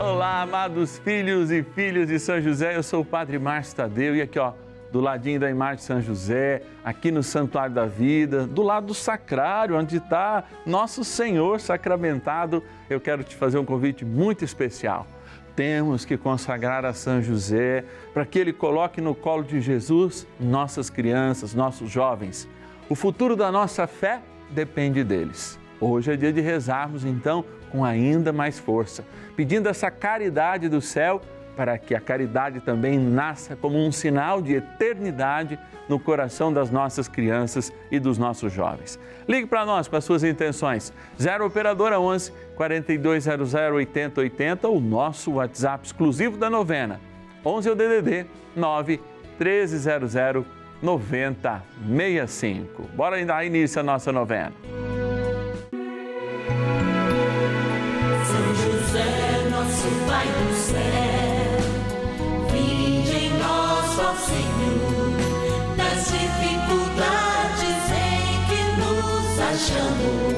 Olá, amados filhos e filhas de São José, eu sou o Padre Márcio Tadeu e aqui, ó, do ladinho da imagem de São José, aqui no Santuário da Vida, do lado do sacrário, onde está Nosso Senhor sacramentado, eu quero te fazer um convite muito especial. Temos que consagrar a São José para que ele coloque no colo de Jesus nossas crianças, nossos jovens. O futuro da nossa fé depende deles. Hoje é dia de rezarmos, então, com ainda mais força, pedindo essa caridade do céu para que a caridade também nasça como um sinal de eternidade no coração das nossas crianças e dos nossos jovens. Ligue para nós com as suas intenções. 0 Operadora 11 4200 8080, o nosso WhatsApp exclusivo da novena. 11 é o DDD 9 1300 9065. Bora dar início à nossa novena. 长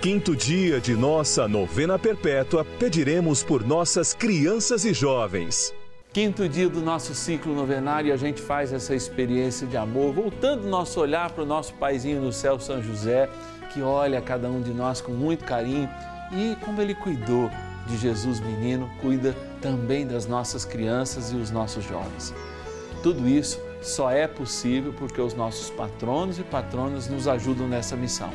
quinto dia de nossa novena perpétua, pediremos por nossas crianças e jovens. Quinto dia do nosso ciclo novenário, a gente faz essa experiência de amor, voltando nosso olhar para o nosso paizinho no céu, São José, que olha cada um de nós com muito carinho e como ele cuidou de Jesus menino, cuida também das nossas crianças e os nossos jovens. Tudo isso só é possível porque os nossos patronos e patronas nos ajudam nessa missão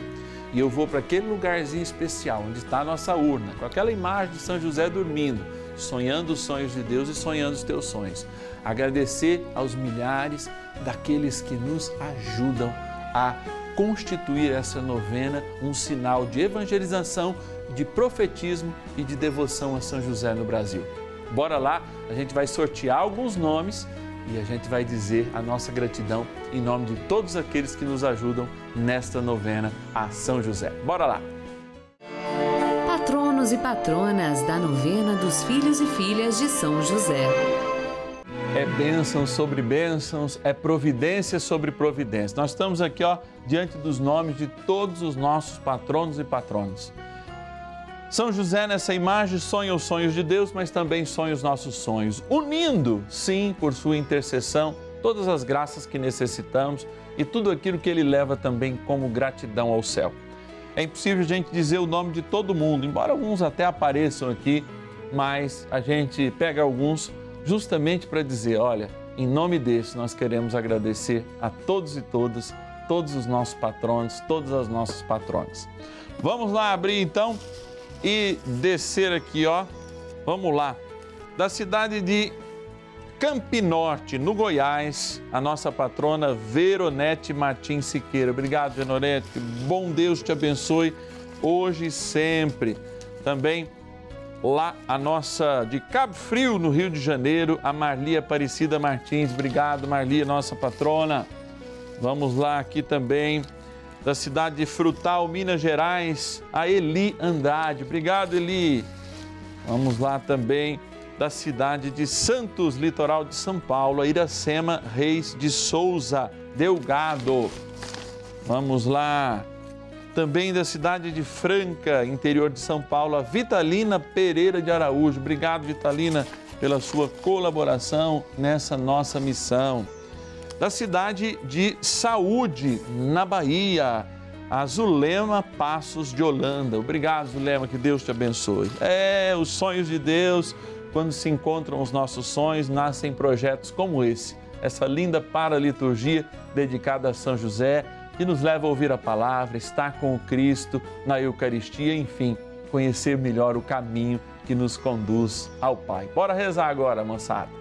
e eu vou para aquele lugarzinho especial onde está a nossa urna, com aquela imagem de São José dormindo, sonhando os sonhos de Deus e sonhando os teus sonhos. Agradecer aos milhares daqueles que nos ajudam a constituir essa novena um sinal de evangelização, de profetismo e de devoção a São José no Brasil. Bora lá, a gente vai sortear alguns nomes e a gente vai dizer a nossa gratidão em nome de todos aqueles que nos ajudam nesta novena a São José. Bora lá! Patronos e patronas da novena dos filhos e filhas de São José. É bênção sobre bênçãos, é providência sobre providência. Nós estamos aqui, ó, diante dos nomes de todos os nossos patronos e patronas. São José, nessa imagem, sonha os sonhos de Deus, mas também sonha os nossos sonhos, unindo, sim, por sua intercessão, todas as graças que necessitamos e tudo aquilo que ele leva também como gratidão ao céu. É impossível a gente dizer o nome de todo mundo, embora alguns até apareçam aqui, mas a gente pega alguns justamente para dizer: olha, em nome desse nós queremos agradecer a todos e todas, todos os nossos patronos, todas as nossas patronas. Vamos lá abrir então e descer aqui, ó. Vamos lá. Da cidade de Campinorte, no Goiás, a nossa patrona Veronete Martins Siqueira. Obrigado, Veronete. Bom Deus te abençoe hoje e sempre. Também lá a nossa de Cabo Frio, no Rio de Janeiro, a Marli Aparecida Martins. Obrigado, Marli, nossa patrona. Vamos lá aqui também da cidade de Frutal, Minas Gerais, a Eli Andrade. Obrigado, Eli. Vamos lá também da cidade de Santos, litoral de São Paulo, a Iracema Reis de Souza Delgado. Vamos lá. Também da cidade de Franca, interior de São Paulo, a Vitalina Pereira de Araújo. Obrigado, Vitalina, pela sua colaboração nessa nossa missão. Da cidade de Saúde, na Bahia, a Zulema Passos de Holanda. Obrigado, Zulema, que Deus te abençoe. É, os sonhos de Deus quando se encontram os nossos sonhos, nascem projetos como esse, essa linda paraliturgia dedicada a São José, que nos leva a ouvir a palavra, estar com o Cristo na Eucaristia, enfim, conhecer melhor o caminho que nos conduz ao Pai. Bora rezar agora, moçada.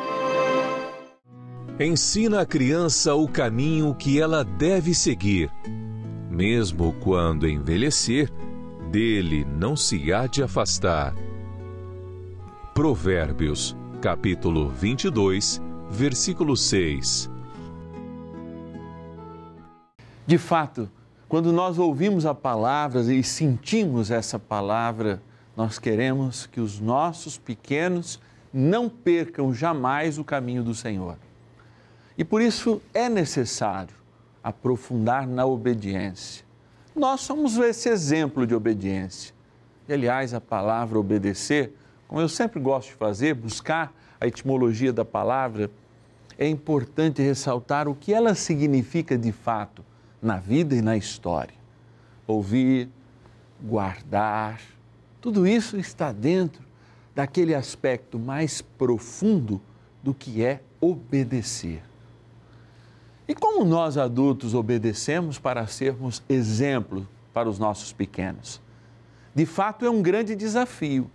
Ensina a criança o caminho que ela deve seguir. Mesmo quando envelhecer, dele não se há de afastar. Provérbios, capítulo 22, versículo 6. De fato, quando nós ouvimos a palavra e sentimos essa palavra, nós queremos que os nossos pequenos não percam jamais o caminho do Senhor. E por isso é necessário aprofundar na obediência. Nós somos esse exemplo de obediência. E, aliás, a palavra obedecer, como eu sempre gosto de fazer, buscar a etimologia da palavra, é importante ressaltar o que ela significa de fato na vida e na história. Ouvir, guardar, tudo isso está dentro daquele aspecto mais profundo do que é obedecer. E como nós adultos obedecemos para sermos exemplo para os nossos pequenos? De fato, é um grande desafio.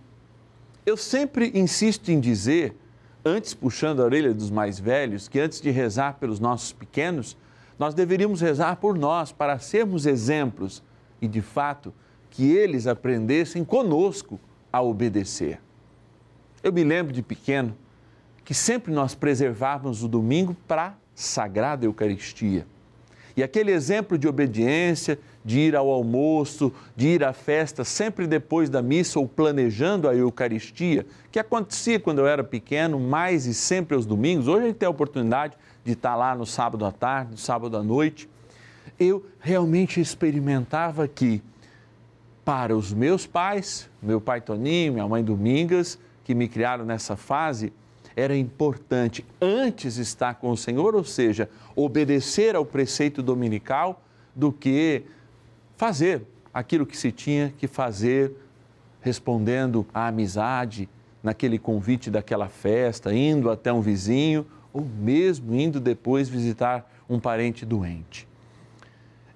Eu sempre insisto em dizer, antes puxando a orelha dos mais velhos, que antes de rezar pelos nossos pequenos, nós deveríamos rezar por nós para sermos exemplos e, de fato, que eles aprendessem conosco a obedecer. Eu me lembro de pequeno que sempre nós preservávamos o domingo para Sagrada Eucaristia. E aquele exemplo de obediência, de ir ao almoço, de ir à festa sempre depois da missa ou planejando a Eucaristia, que acontecia quando eu era pequeno, mais e sempre aos domingos. Hoje a gente tem a oportunidade de estar lá no sábado à tarde, no sábado à noite. Eu realmente experimentava que, para os meus pais, meu pai Toninho, minha mãe Domingas, que me criaram nessa fase, era importante antes estar com o Senhor, ou seja, obedecer ao preceito dominical, do que fazer aquilo que se tinha que fazer, respondendo à amizade, naquele convite daquela festa, indo até um vizinho, ou mesmo indo depois visitar um parente doente.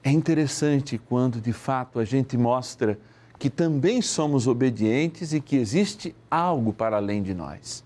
É interessante quando de fato a gente mostra que também somos obedientes e que existe algo para além de nós.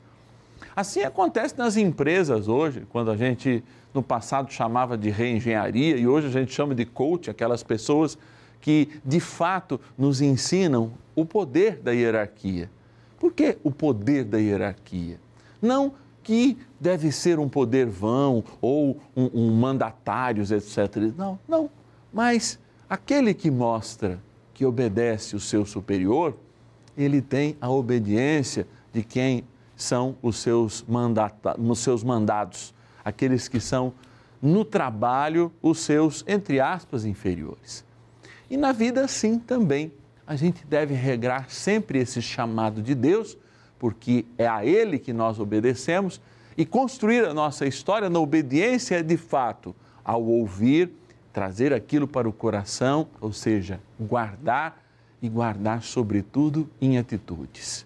Assim acontece nas empresas hoje, quando a gente no passado chamava de reengenharia e hoje a gente chama de coach, aquelas pessoas que de fato nos ensinam o poder da hierarquia. Por que o poder da hierarquia? Não que deve ser um poder vão ou um, um mandatários, etc. Não, não. Mas aquele que mostra que obedece o seu superior, ele tem a obediência de quem são os seus, mandata, os seus mandados, aqueles que são no trabalho os seus, entre aspas, inferiores. E na vida, sim, também. A gente deve regrar sempre esse chamado de Deus, porque é a Ele que nós obedecemos, e construir a nossa história na obediência de fato, ao ouvir, trazer aquilo para o coração, ou seja, guardar e guardar, sobretudo, em atitudes.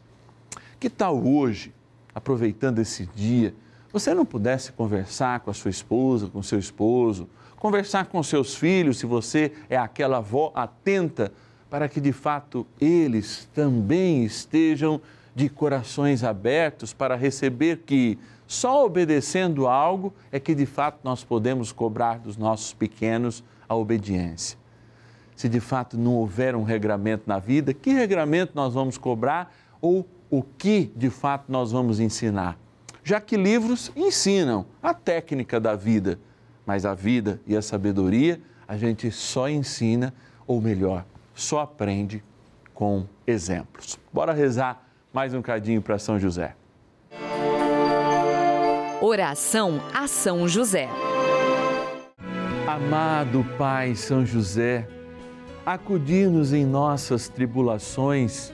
Que tal hoje aproveitando esse dia, você não pudesse conversar com a sua esposa, com seu esposo, conversar com seus filhos, se você é aquela avó atenta, para que de fato eles também estejam de corações abertos para receber que só obedecendo algo é que de fato nós podemos cobrar dos nossos pequenos a obediência. Se de fato não houver um regramento na vida, que regramento nós vamos cobrar ou o que de fato nós vamos ensinar. Já que livros ensinam a técnica da vida, mas a vida e a sabedoria a gente só ensina, ou melhor, só aprende com exemplos. Bora rezar mais um cadinho para São José. Oração a São José. Amado Pai São José, acudir-nos em nossas tribulações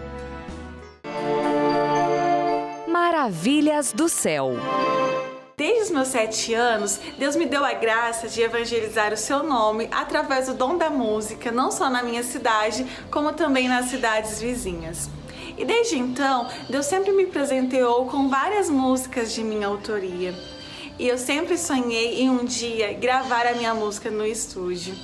Maravilhas do Céu. Desde os meus sete anos, Deus me deu a graça de evangelizar o seu nome através do dom da música, não só na minha cidade, como também nas cidades vizinhas. E desde então, Deus sempre me presenteou com várias músicas de minha autoria. E eu sempre sonhei em um dia gravar a minha música no estúdio.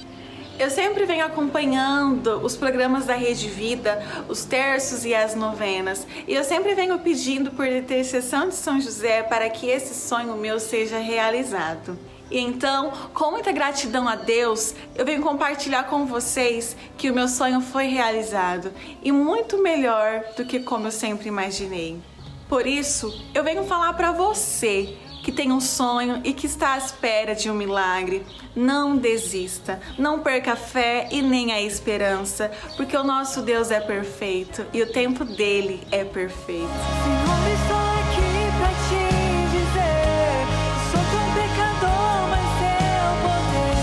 Eu sempre venho acompanhando os programas da Rede Vida, os terços e as novenas, e eu sempre venho pedindo por intercessão de São José para que esse sonho meu seja realizado. E então, com muita gratidão a Deus, eu venho compartilhar com vocês que o meu sonho foi realizado e muito melhor do que como eu sempre imaginei. Por isso, eu venho falar para você que tem um sonho e que está à espera de um milagre, não desista, não perca a fé e nem a esperança, porque o nosso Deus é perfeito e o tempo dele é perfeito. Senhor, estou aqui pra te dizer, sou tão pecador, mas teu poder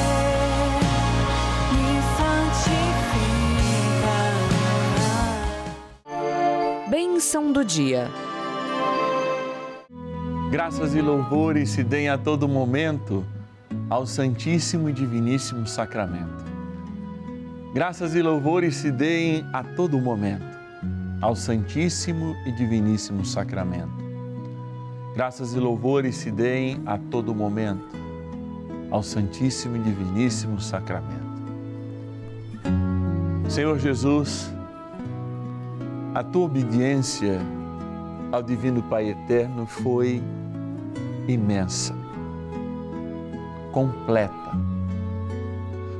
me santifica. Bênção do dia. Graças e louvores se deem a todo momento ao Santíssimo e Diviníssimo Sacramento. Graças e louvores se deem a todo momento ao Santíssimo e Diviníssimo Sacramento. Graças e louvores se deem a todo momento ao Santíssimo e Diviníssimo Sacramento. Senhor Jesus, a tua obediência ao Divino Pai Eterno foi imensa, completa.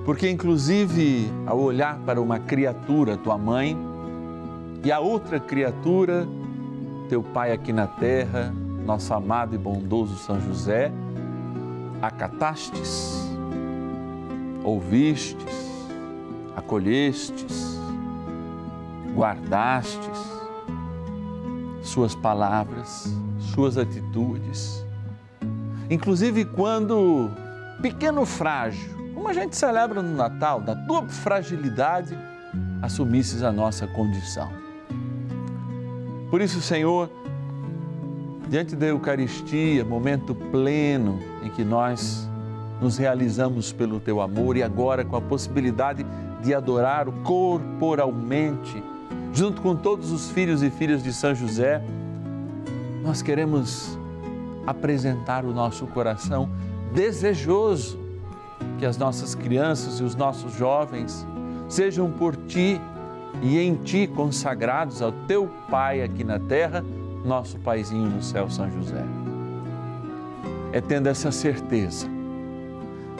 Porque, inclusive, ao olhar para uma criatura, tua mãe, e a outra criatura, teu pai aqui na terra, nosso amado e bondoso São José, acatastes, ouvistes, acolhestes, guardastes suas palavras, suas atitudes. Inclusive quando pequeno frágil, como a gente celebra no Natal, da tua fragilidade, assumisses a nossa condição. Por isso, Senhor, diante da Eucaristia, momento pleno em que nós nos realizamos pelo teu amor e agora com a possibilidade de adorar corporalmente junto com todos os filhos e filhas de São José, nós queremos apresentar o nosso coração desejoso que as nossas crianças e os nossos jovens sejam por ti e em ti consagrados ao teu Pai aqui na terra, nosso Paizinho no céu, São José. É tendo essa certeza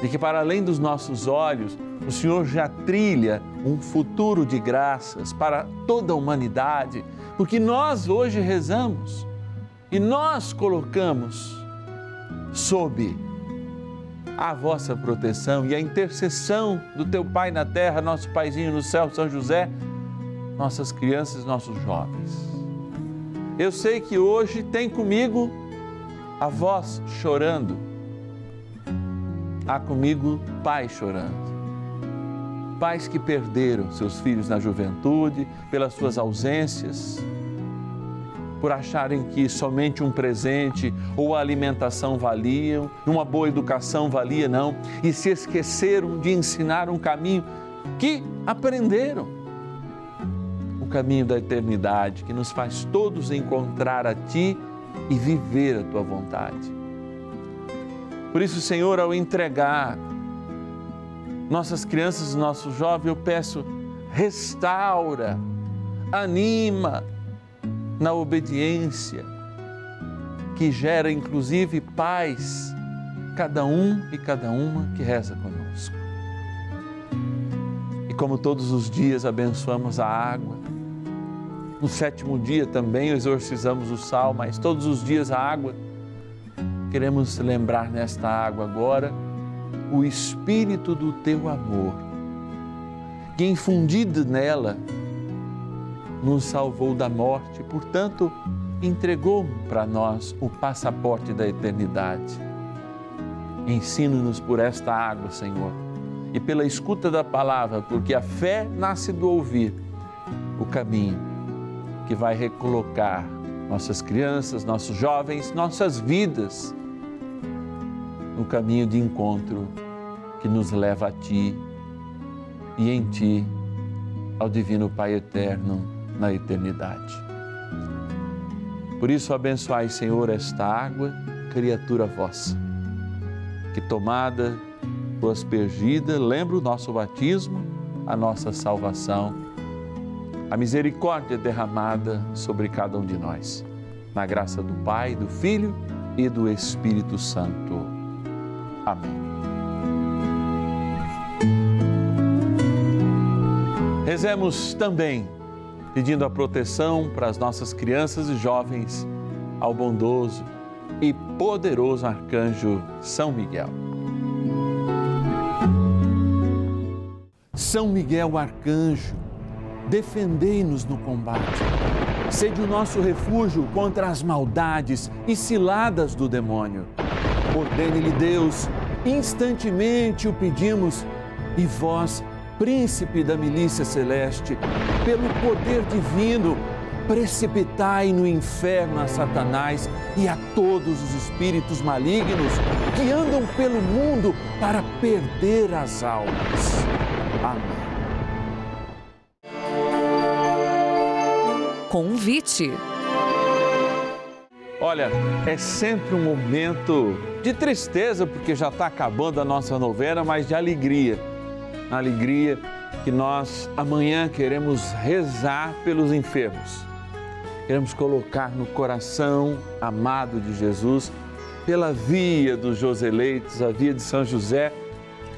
de que, para além dos nossos olhos, o Senhor já trilha um futuro de graças para toda a humanidade, porque nós hoje rezamos e nós colocamos sob a vossa proteção e a intercessão do teu Pai na terra, nosso Paizinho no céu, São José, nossas crianças, nossos jovens. Eu sei que hoje tem comigo a voz chorando, há comigo pai chorando. Pais que perderam seus filhos na juventude, pelas suas ausências, por acharem que somente um presente ou a alimentação valiam, uma boa educação valia, não, e se esqueceram de ensinar um caminho que aprenderam. O caminho da eternidade que nos faz todos encontrar a Ti e viver a Tua vontade. Por isso, Senhor, ao entregar nossas crianças, nossos jovens, eu peço, restaura, anima na obediência, que gera inclusive paz, cada um e cada uma que reza conosco. E como todos os dias abençoamos a água, no sétimo dia também exorcizamos o sal, mas todos os dias a água, queremos lembrar nesta água agora o espírito do teu amor, que infundido nela nos salvou da morte, portanto, entregou para nós o passaporte da eternidade. Ensina-nos por esta água, Senhor, e pela escuta da palavra, porque a fé nasce do ouvir o caminho que vai recolocar nossas crianças, nossos jovens, nossas vidas no caminho de encontro que nos leva a Ti e em Ti ao Divino Pai Eterno na eternidade. Por isso, abençoai, Senhor, esta água, criatura vossa, que tomada ou aspergida, lembra o nosso batismo, a nossa salvação, a misericórdia derramada sobre cada um de nós. Na graça do Pai, do Filho e do Espírito Santo. Amém. Rezemos também pedindo a proteção para as nossas crianças e jovens ao bondoso e poderoso arcanjo São Miguel. São Miguel arcanjo, defendei-nos no combate. Sede o nosso refúgio contra as maldades e ciladas do demônio. Ordene-lhe Deus, instantemente o pedimos, e vós, príncipe da milícia celeste, pelo poder divino, precipitai no inferno a Satanás e a todos os espíritos malignos que andam pelo mundo para perder as almas. Amém. Convite. Olha, é sempre um momento de tristeza, porque já está acabando a nossa novena, mas de alegria. Alegria que nós amanhã queremos rezar pelos enfermos. Queremos colocar no coração amado de Jesus, pela via dos Joseleitos, a via de São José,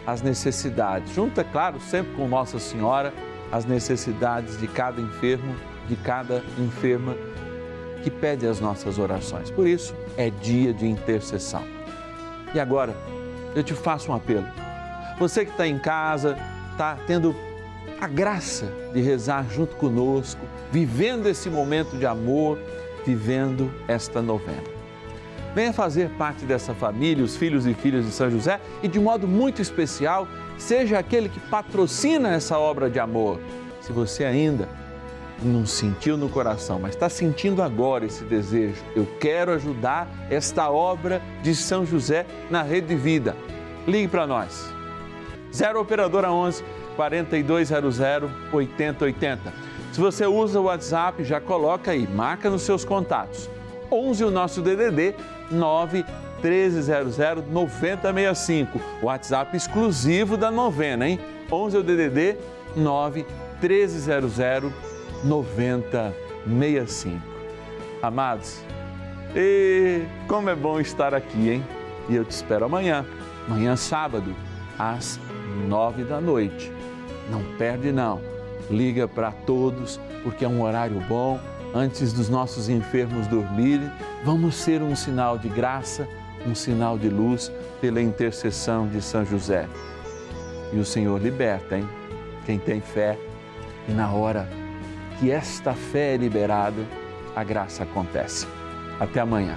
as necessidades. Junto, é claro, sempre com Nossa Senhora, as necessidades de cada enfermo, de cada enferma que pede as nossas orações. Por isso, é dia de intercessão. E agora, eu te faço um apelo. Você que está em casa, está tendo a graça de rezar junto conosco, vivendo esse momento de amor, vivendo esta novena. Venha fazer parte dessa família, os filhos e filhas de São José, e de modo muito especial, seja aquele que patrocina essa obra de amor. Se você ainda não sentiu no coração, mas está sentindo agora esse desejo, eu quero ajudar esta obra de São José na Rede Vida. Ligue para nós. 0 Operadora 11 4200 8080. Se você usa o WhatsApp, já coloca aí, marca nos seus contatos. 11 o nosso DDD 9 1300 9065. WhatsApp exclusivo da novena, hein? 11 o DDD 9 1300 9065. Amados, e como é bom estar aqui, hein? E eu te espero amanhã, amanhã sábado, às nove da noite. Não perde não. Liga para todos, porque é um horário bom. Antes dos nossos enfermos dormirem, vamos ser um sinal de graça, um sinal de luz pela intercessão de São José. E o Senhor liberta, hein? Quem tem fé. E na hora que esta fé é liberada, a graça acontece. Até amanhã.